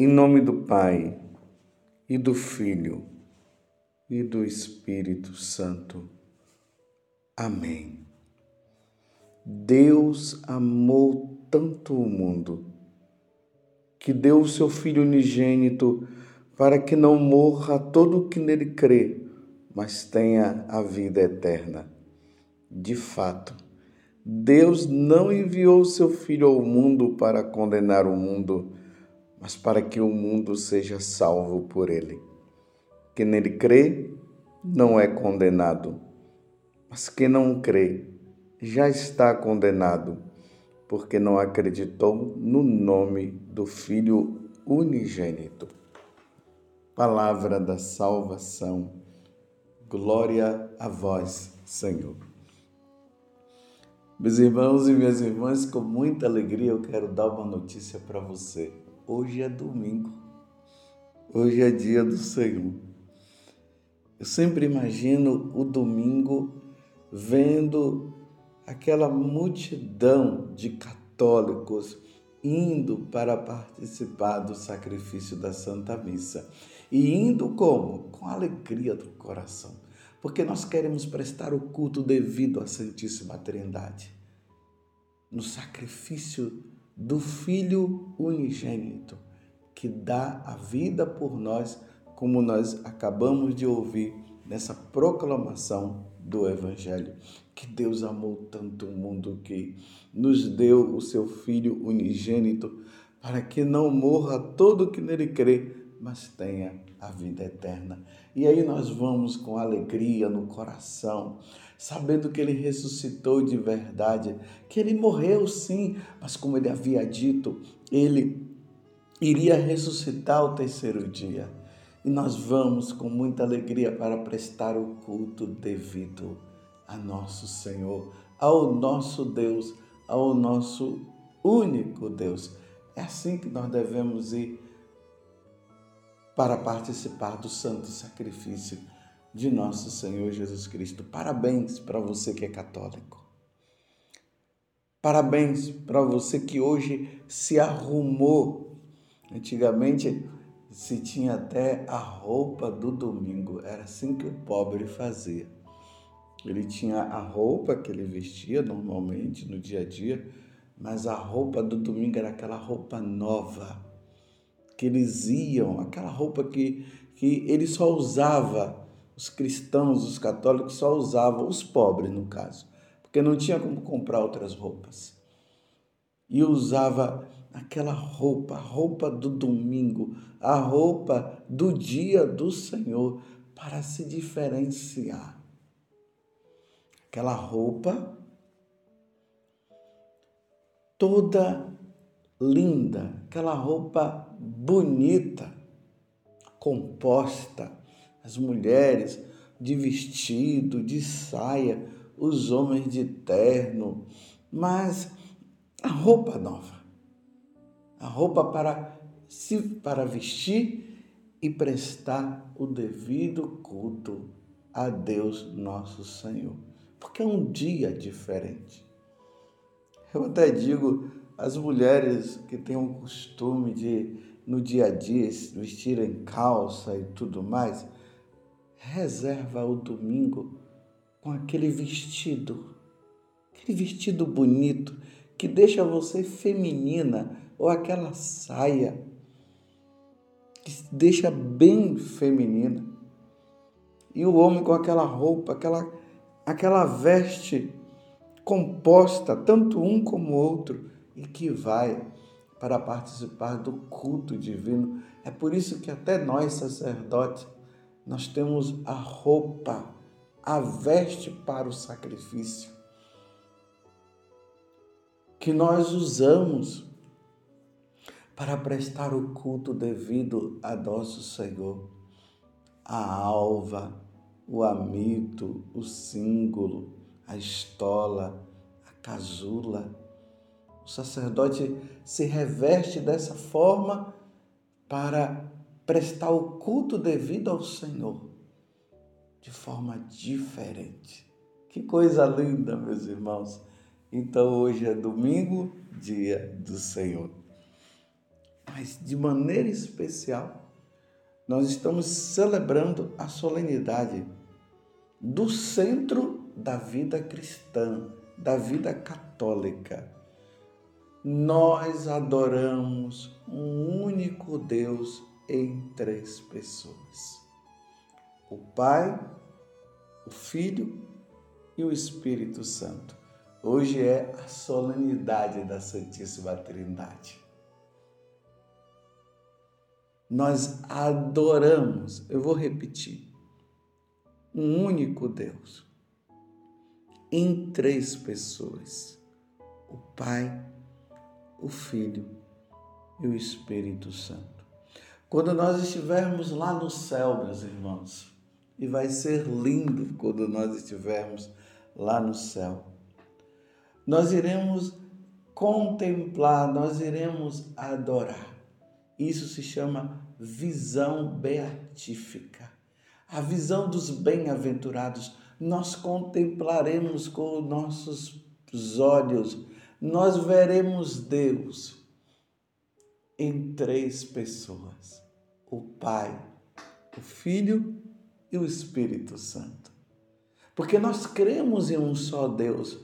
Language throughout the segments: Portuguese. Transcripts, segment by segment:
Em nome do Pai, e do Filho, e do Espírito Santo. Amém. Deus amou tanto o mundo que deu o seu Filho unigênito para que não morra todo o que nele crê, mas tenha a vida eterna. De fato, Deus não enviou o seu Filho ao mundo para condenar o mundo, mas para que o mundo seja salvo por ele. Quem nele crê não é condenado, mas quem não crê já está condenado, porque não acreditou no nome do Filho unigênito. Palavra da salvação. Glória a vós, Senhor. Meus irmãos e minhas irmãs, com muita alegria eu quero dar uma notícia para você. Hoje é domingo. Hoje é dia do Senhor. Eu sempre imagino o domingo vendo aquela multidão de católicos indo para participar do sacrifício da Santa Missa. E indo como? Com alegria do coração. Porque nós queremos prestar o culto devido à Santíssima Trindade. No sacrifício do Filho unigênito, que dá a vida por nós, como nós acabamos de ouvir nessa proclamação do Evangelho. Que Deus amou tanto o mundo que nos deu o seu Filho unigênito, para que não morra todo que nele crê, mas tenha a vida eterna. E aí nós vamos com alegria no coração sabendo que ele ressuscitou de verdade, que ele morreu sim, mas como ele havia dito, ele iria ressuscitar o terceiro dia. E nós vamos com muita alegria para prestar o culto devido a nosso Senhor, ao nosso Deus, ao nosso único Deus. É assim que nós devemos ir para participar do santo sacrifício de nosso Senhor Jesus Cristo. Parabéns para você que é católico. Parabéns para você que hoje se arrumou. Antigamente se tinha até a roupa do domingo, era assim que o pobre fazia. Ele tinha a roupa que ele vestia normalmente no dia a dia, mas a roupa do domingo era aquela roupa nova que eles iam, aquela roupa que, que ele só usava os cristãos, os católicos só usavam, os pobres no caso, porque não tinha como comprar outras roupas. E usava aquela roupa, a roupa do domingo, a roupa do dia do Senhor, para se diferenciar. Aquela roupa toda linda, aquela roupa bonita, composta, as mulheres de vestido, de saia, os homens de terno, mas a roupa nova, a roupa para se para vestir e prestar o devido culto a Deus nosso Senhor, porque é um dia diferente. Eu até digo as mulheres que têm o costume de no dia a dia vestirem calça e tudo mais, reserva o domingo com aquele vestido, aquele vestido bonito que deixa você feminina, ou aquela saia que deixa bem feminina. E o homem com aquela roupa, aquela, aquela veste composta, tanto um como o outro, e que vai para participar do culto divino. É por isso que até nós, sacerdotes, nós temos a roupa, a veste para o sacrifício, que nós usamos para prestar o culto devido a nosso Senhor. A alva, o amito, o símbolo, a estola, a casula. O sacerdote se reveste dessa forma para prestar o culto devido ao Senhor de forma diferente. Que coisa linda, meus irmãos. Então hoje é domingo, dia do Senhor. mas de maneira especial, nós estamos celebrando a solenidade do centro da vida cristã, da vida católica. Nós adoramos um único Deus em três pessoas: o Pai, o Filho e o Espírito Santo. Hoje é a solenidade da Santíssima Trindade. Nós adoramos, eu vou repetir, um único Deus em três pessoas: o Pai, o Filho e o Espírito Santo. Quando nós estivermos lá no céu, meus irmãos, e vai ser lindo quando nós estivermos lá no céu. Nós iremos contemplar, nós iremos adorar. Isso se chama visão beatífica. A visão dos bem-aventurados. Nós contemplaremos com nossos olhos, nós veremos Deus em três pessoas: o Pai, o Filho e o Espírito Santo. Porque nós cremos em um só Deus,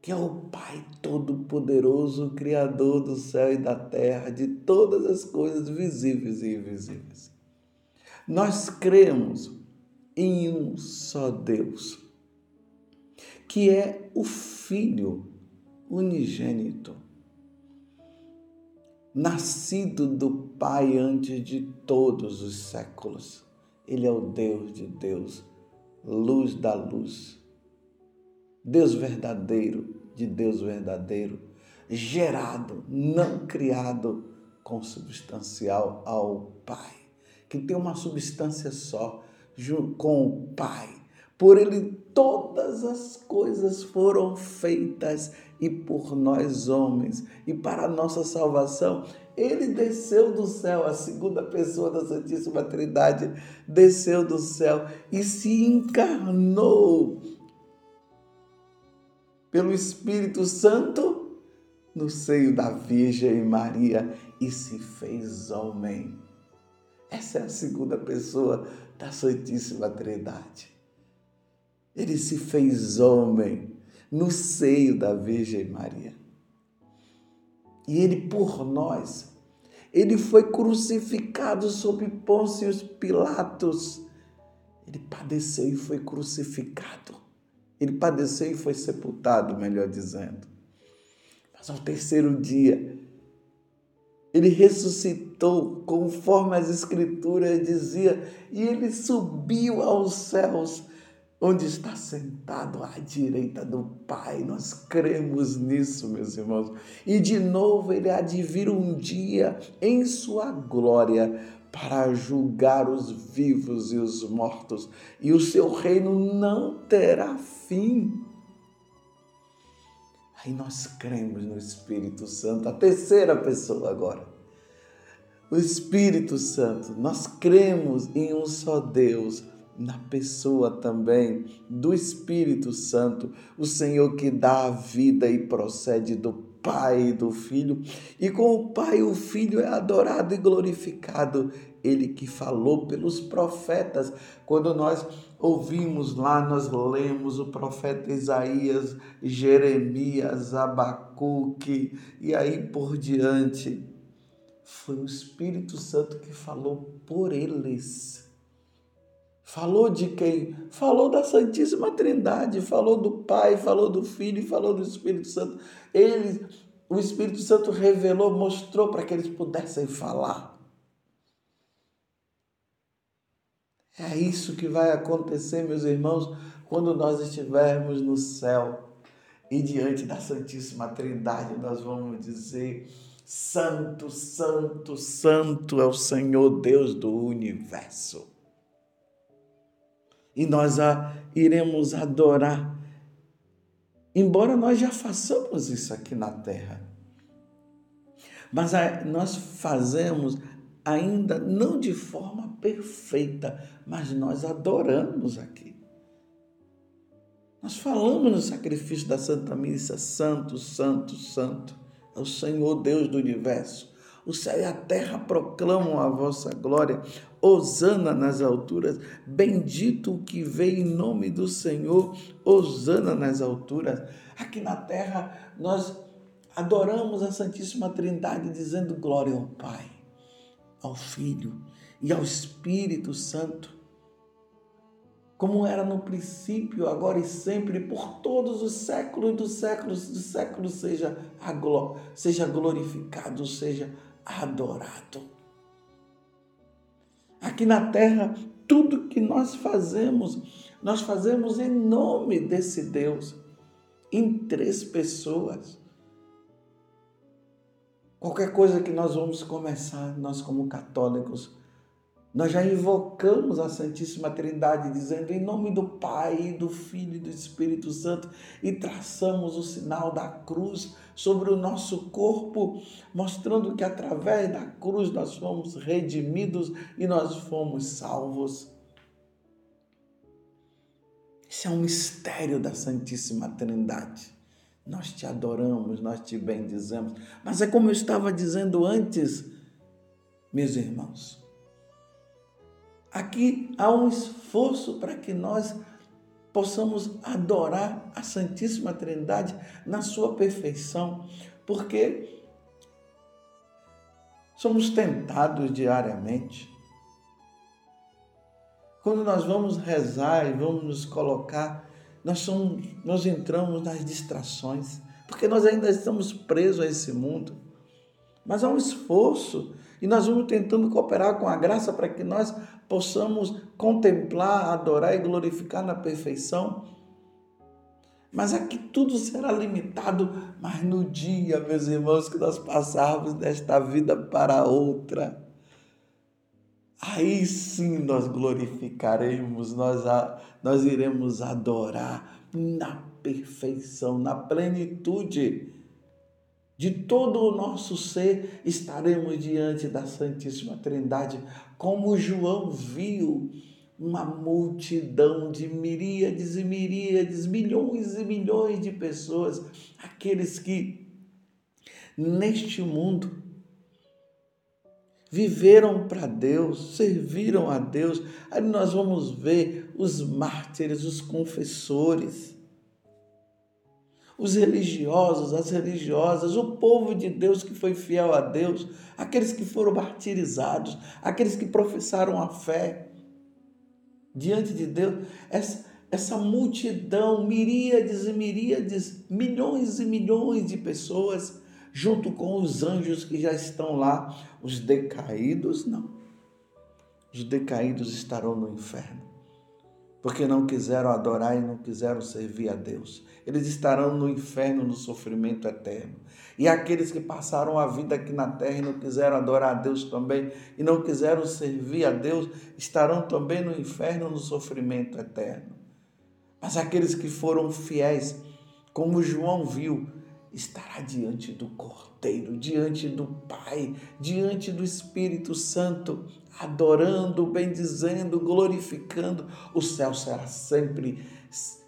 que é o Pai Todo-Poderoso, Criador do céu e da terra, de todas as coisas visíveis e invisíveis. Nós cremos em um só Deus, que é o Filho unigênito, nascido do Pai antes de todos os séculos. Ele é o Deus de Deus luz da luz. Deus verdadeiro, de Deus verdadeiro, gerado, não criado, consubstancial ao Pai, que tem uma substância só, com o Pai. Por ele todas as coisas foram feitas e por nós homens, e para a nossa salvação, ele desceu do céu, a segunda pessoa da Santíssima Trindade desceu do céu e se encarnou pelo Espírito Santo no seio da Virgem Maria e se fez homem. Essa é a segunda pessoa da Santíssima Trindade. Ele se fez homem no seio da Virgem Maria. E ele por nós, ele foi crucificado sob Pôncio Pilatos. Ele padeceu e foi crucificado. Ele padeceu e foi sepultado, melhor dizendo. Mas ao terceiro dia, ele ressuscitou conforme as escrituras dizia, e ele subiu aos céus onde está sentado à direita do Pai. Nós cremos nisso, meus irmãos. E de novo ele há de vir um dia em sua glória para julgar os vivos e os mortos, e o seu reino não terá fim. Aí nós cremos no Espírito Santo, a terceira pessoa agora. O Espírito Santo, nós cremos em um só Deus, na pessoa também do Espírito Santo, o Senhor que dá a vida e procede do Pai e do Filho, e com o Pai o Filho é adorado e glorificado, ele que falou pelos profetas. Quando nós ouvimos lá, nós lemos o profeta Isaías, Jeremias, Abacuque e aí por diante. Foi o Espírito Santo que falou por eles Falou de quem? Falou da Santíssima Trindade, falou do Pai, falou do Filho falou do Espírito Santo. Ele, o Espírito Santo revelou, mostrou para que eles pudessem falar. É isso que vai acontecer, meus irmãos, quando nós estivermos no céu e diante da Santíssima Trindade, nós vamos dizer: Santo, Santo, Santo é o Senhor Deus do universo e nós a iremos adorar. Embora nós já façamos isso aqui na terra. Mas nós fazemos ainda não de forma perfeita, mas nós adoramos aqui. Nós falamos no sacrifício da Santa Missa, Santo, Santo, Santo, é o Senhor Deus do universo. O céu e a terra proclamam a vossa glória. Hosana nas alturas. Bendito o que veio em nome do Senhor. Hosana nas alturas. Aqui na terra nós adoramos a Santíssima Trindade dizendo glória ao Pai, ao Filho e ao Espírito Santo como era no princípio, agora e sempre, por todos os séculos dos séculos dos séculos, seja, gló seja glorificado, seja adorado. Aqui na terra, tudo que nós fazemos, nós fazemos em nome desse Deus, em três pessoas. Qualquer coisa que nós vamos começar, nós como católicos, nós já invocamos a Santíssima Trindade, dizendo em nome do Pai, do Filho e do Espírito Santo, e traçamos o sinal da cruz sobre o nosso corpo, mostrando que através da cruz nós fomos redimidos e nós fomos salvos. Esse é um mistério da Santíssima Trindade. Nós te adoramos, nós te bendizemos. Mas é como eu estava dizendo antes, meus irmãos. Aqui há um esforço para que nós possamos adorar a Santíssima Trindade na sua perfeição, porque somos tentados diariamente. Quando nós vamos rezar e vamos nos colocar, nós, somos, nós entramos nas distrações, porque nós ainda estamos presos a esse mundo. Mas há um esforço e nós vamos tentando cooperar com a graça para que nós possamos contemplar, adorar e glorificar na perfeição. Mas aqui tudo será limitado, mas no dia, meus irmãos, que nós passarmos desta vida para outra, aí sim nós glorificaremos, nós, nós iremos adorar na perfeição, na plenitude de todo o nosso ser, estaremos diante da Santíssima Trindade, como João viu uma multidão de miríades e miríades, milhões e milhões de pessoas, aqueles que neste mundo viveram para Deus, serviram a Deus. Aí nós vamos ver os mártires, os confessores os religiosos, as religiosas, o povo de Deus que foi fiel a Deus, aqueles que foram martirizados, aqueles que professaram a fé diante de Deus, essa, essa multidão, miríades e miríades, milhões e milhões de pessoas, junto com os anjos que já estão lá, os decaídos, não. Os decaídos estarão no inferno porque não quiseram adorar e não quiseram servir a Deus. Eles estarão no inferno, no sofrimento eterno. E aqueles que passaram a vida aqui na terra e não quiseram adorar a Deus também, e não quiseram servir a Deus, estarão também no inferno, no sofrimento eterno. Mas aqueles que foram fiéis, como João viu, estará diante do Cordeiro, diante do Pai, diante do Espírito Santo, adorando, bendizendo, glorificando. O céu será sempre,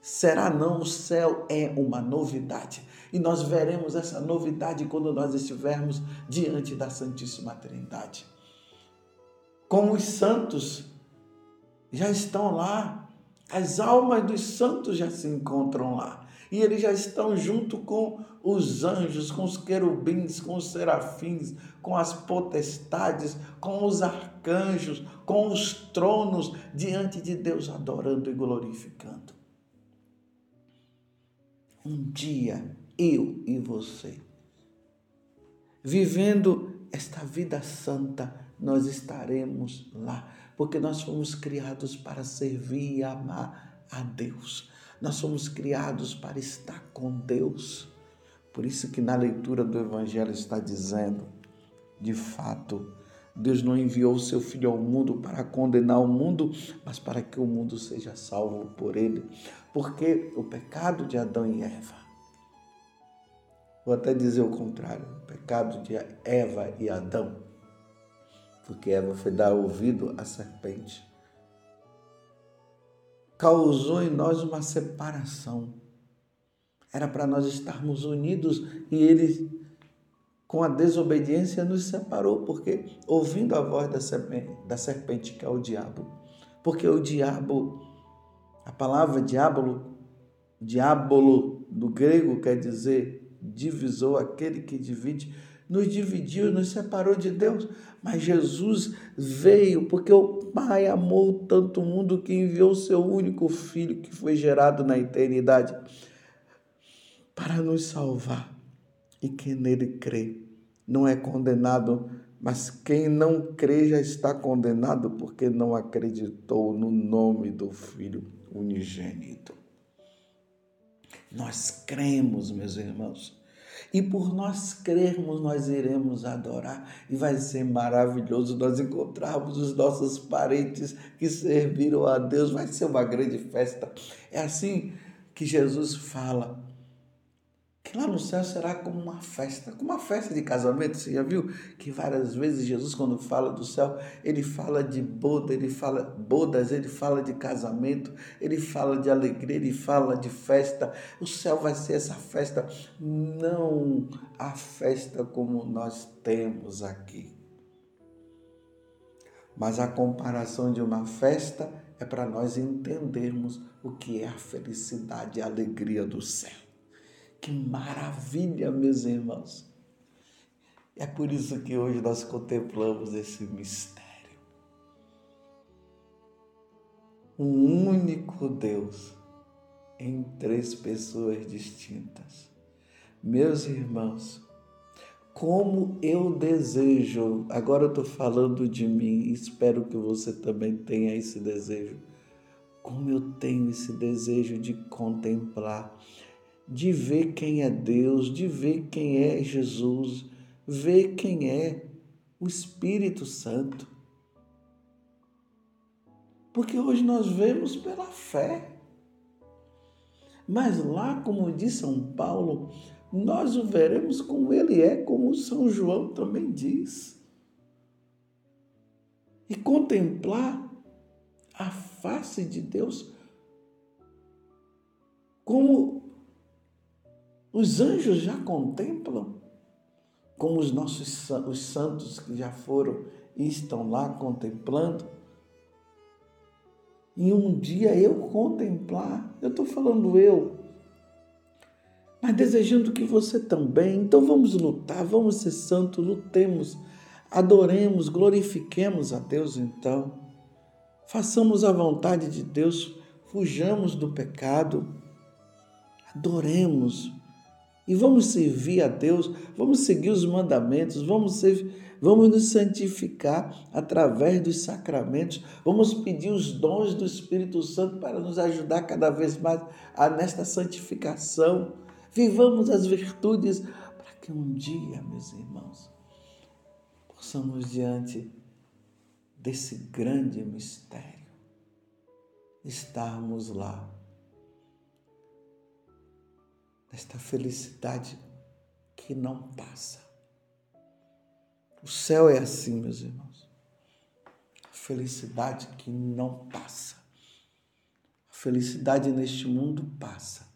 será não, o céu é uma novidade. E nós veremos essa novidade quando nós estivermos diante da Santíssima Trindade. Como os santos já estão lá, as almas dos santos já se encontram lá. E eles já estão junto com os anjos, com os querubins, com os serafins, com as potestades, com os arcanjos, com os tronos diante de Deus, adorando e glorificando. Um dia, eu e você, vivendo esta vida santa, nós estaremos lá, porque nós fomos criados para servir e amar a Deus. Nós somos criados para estar com Deus. Por isso que na leitura do Evangelho está dizendo, de fato, Deus não enviou o seu Filho ao mundo para condenar o mundo, mas para que o mundo seja salvo por ele. Porque o pecado de Adão e Eva, vou até dizer o contrário, o pecado de Eva e Adão, porque Eva foi dar ouvido à serpente causou em nós uma separação. Era para nós estarmos unidos e ele com a desobediência nos separou, porque ouvindo a voz da serpente, da serpente que é o diabo, porque o diabo, a palavra diabolo, diabolo do grego quer dizer divisor, aquele que divide, nos dividiu, nos separou de Deus. Mas Jesus veio porque o Pai amou tanto o mundo que enviou o seu único filho que foi gerado na eternidade para nos salvar. E quem nele crê não é condenado, mas quem não crê já está condenado porque não acreditou no nome do Filho unigênito. Nós cremos, meus irmãos. E por nós crermos, nós iremos adorar. E vai ser maravilhoso nós encontrarmos os nossos parentes que serviram a Deus. Vai ser uma grande festa. É assim que Jesus fala que lá no céu será como uma festa, como uma festa de casamento. Você já viu que várias vezes Jesus, quando fala do céu, ele fala de boda, ele fala bodas, ele fala de casamento, ele fala de alegria, ele fala de festa. O céu vai ser essa festa, não a festa como nós temos aqui. Mas a comparação de uma festa é para nós entendermos o que é a felicidade e a alegria do céu. Que maravilha, meus irmãos. É por isso que hoje nós contemplamos esse mistério. Um único Deus em três pessoas distintas. Meus irmãos, como eu desejo, agora eu estou falando de mim, espero que você também tenha esse desejo. Como eu tenho esse desejo de contemplar de ver quem é Deus, de ver quem é Jesus, ver quem é o Espírito Santo. Porque hoje nós vemos pela fé. Mas lá, como diz São Paulo, nós o veremos como ele é, como São João também diz. E contemplar a face de Deus como os anjos já contemplam, como os nossos os santos que já foram e estão lá contemplando. E um dia eu contemplar, eu estou falando eu, mas desejando que você também. Então vamos lutar, vamos ser santos, lutemos, adoremos, glorifiquemos a Deus então. Façamos a vontade de Deus, fujamos do pecado, adoremos e vamos servir a Deus, vamos seguir os mandamentos, vamos, ser, vamos nos santificar através dos sacramentos, vamos pedir os dons do Espírito Santo para nos ajudar cada vez mais a, nesta santificação. Vivamos as virtudes para que um dia, meus irmãos, possamos diante desse grande mistério estarmos lá desta felicidade que não passa. O céu é assim, meus irmãos. A felicidade que não passa. A felicidade neste mundo passa.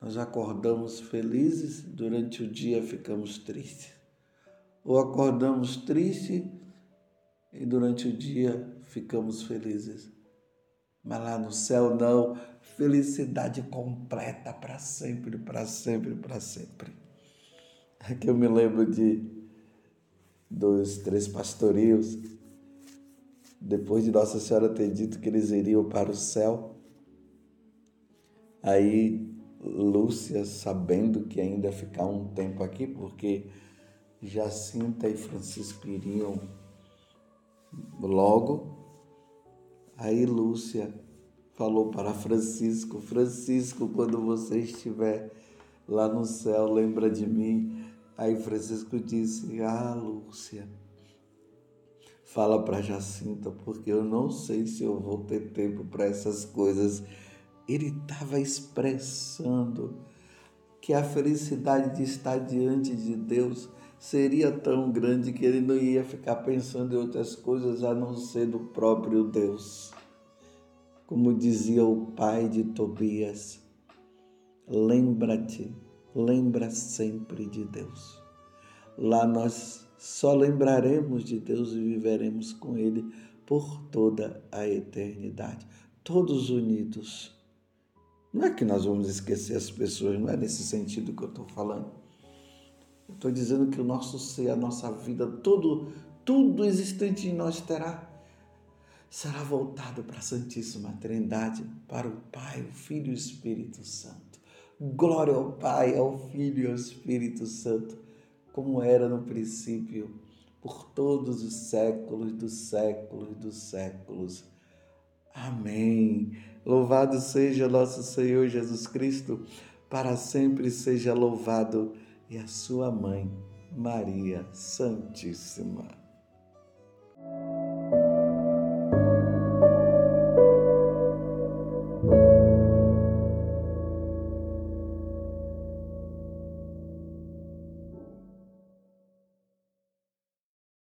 Nós acordamos felizes, durante o dia ficamos tristes. Ou acordamos tristes e durante o dia ficamos felizes. Mas lá no céu não, felicidade completa para sempre, para sempre, para sempre. É que eu me lembro de dos três pastorios, depois de Nossa Senhora ter dito que eles iriam para o céu, aí Lúcia, sabendo que ainda ficar um tempo aqui, porque Jacinta e Francisco iriam logo, Aí Lúcia falou para Francisco: Francisco, quando você estiver lá no céu, lembra de mim. Aí Francisco disse: Ah, Lúcia, fala para Jacinta, porque eu não sei se eu vou ter tempo para essas coisas. Ele estava expressando que a felicidade de estar diante de Deus seria tão grande que ele não ia ficar pensando em outras coisas a não ser do próprio Deus. Como dizia o pai de Tobias, lembra-te lembra sempre de Deus. Lá nós só lembraremos de Deus e viveremos com Ele por toda a eternidade, todos unidos. Não é que nós vamos esquecer as pessoas, não é nesse sentido que eu estou falando. Estou dizendo que o nosso ser, a nossa vida, todo, tudo existente em nós terá será voltado para a Santíssima Trindade, para o Pai, o Filho e o Espírito Santo. Glória ao Pai, ao Filho e ao Espírito Santo, como era no princípio, por todos os séculos dos séculos dos séculos. Amém. Louvado seja nosso Senhor Jesus Cristo, para sempre seja louvado, e a sua mãe, Maria Santíssima.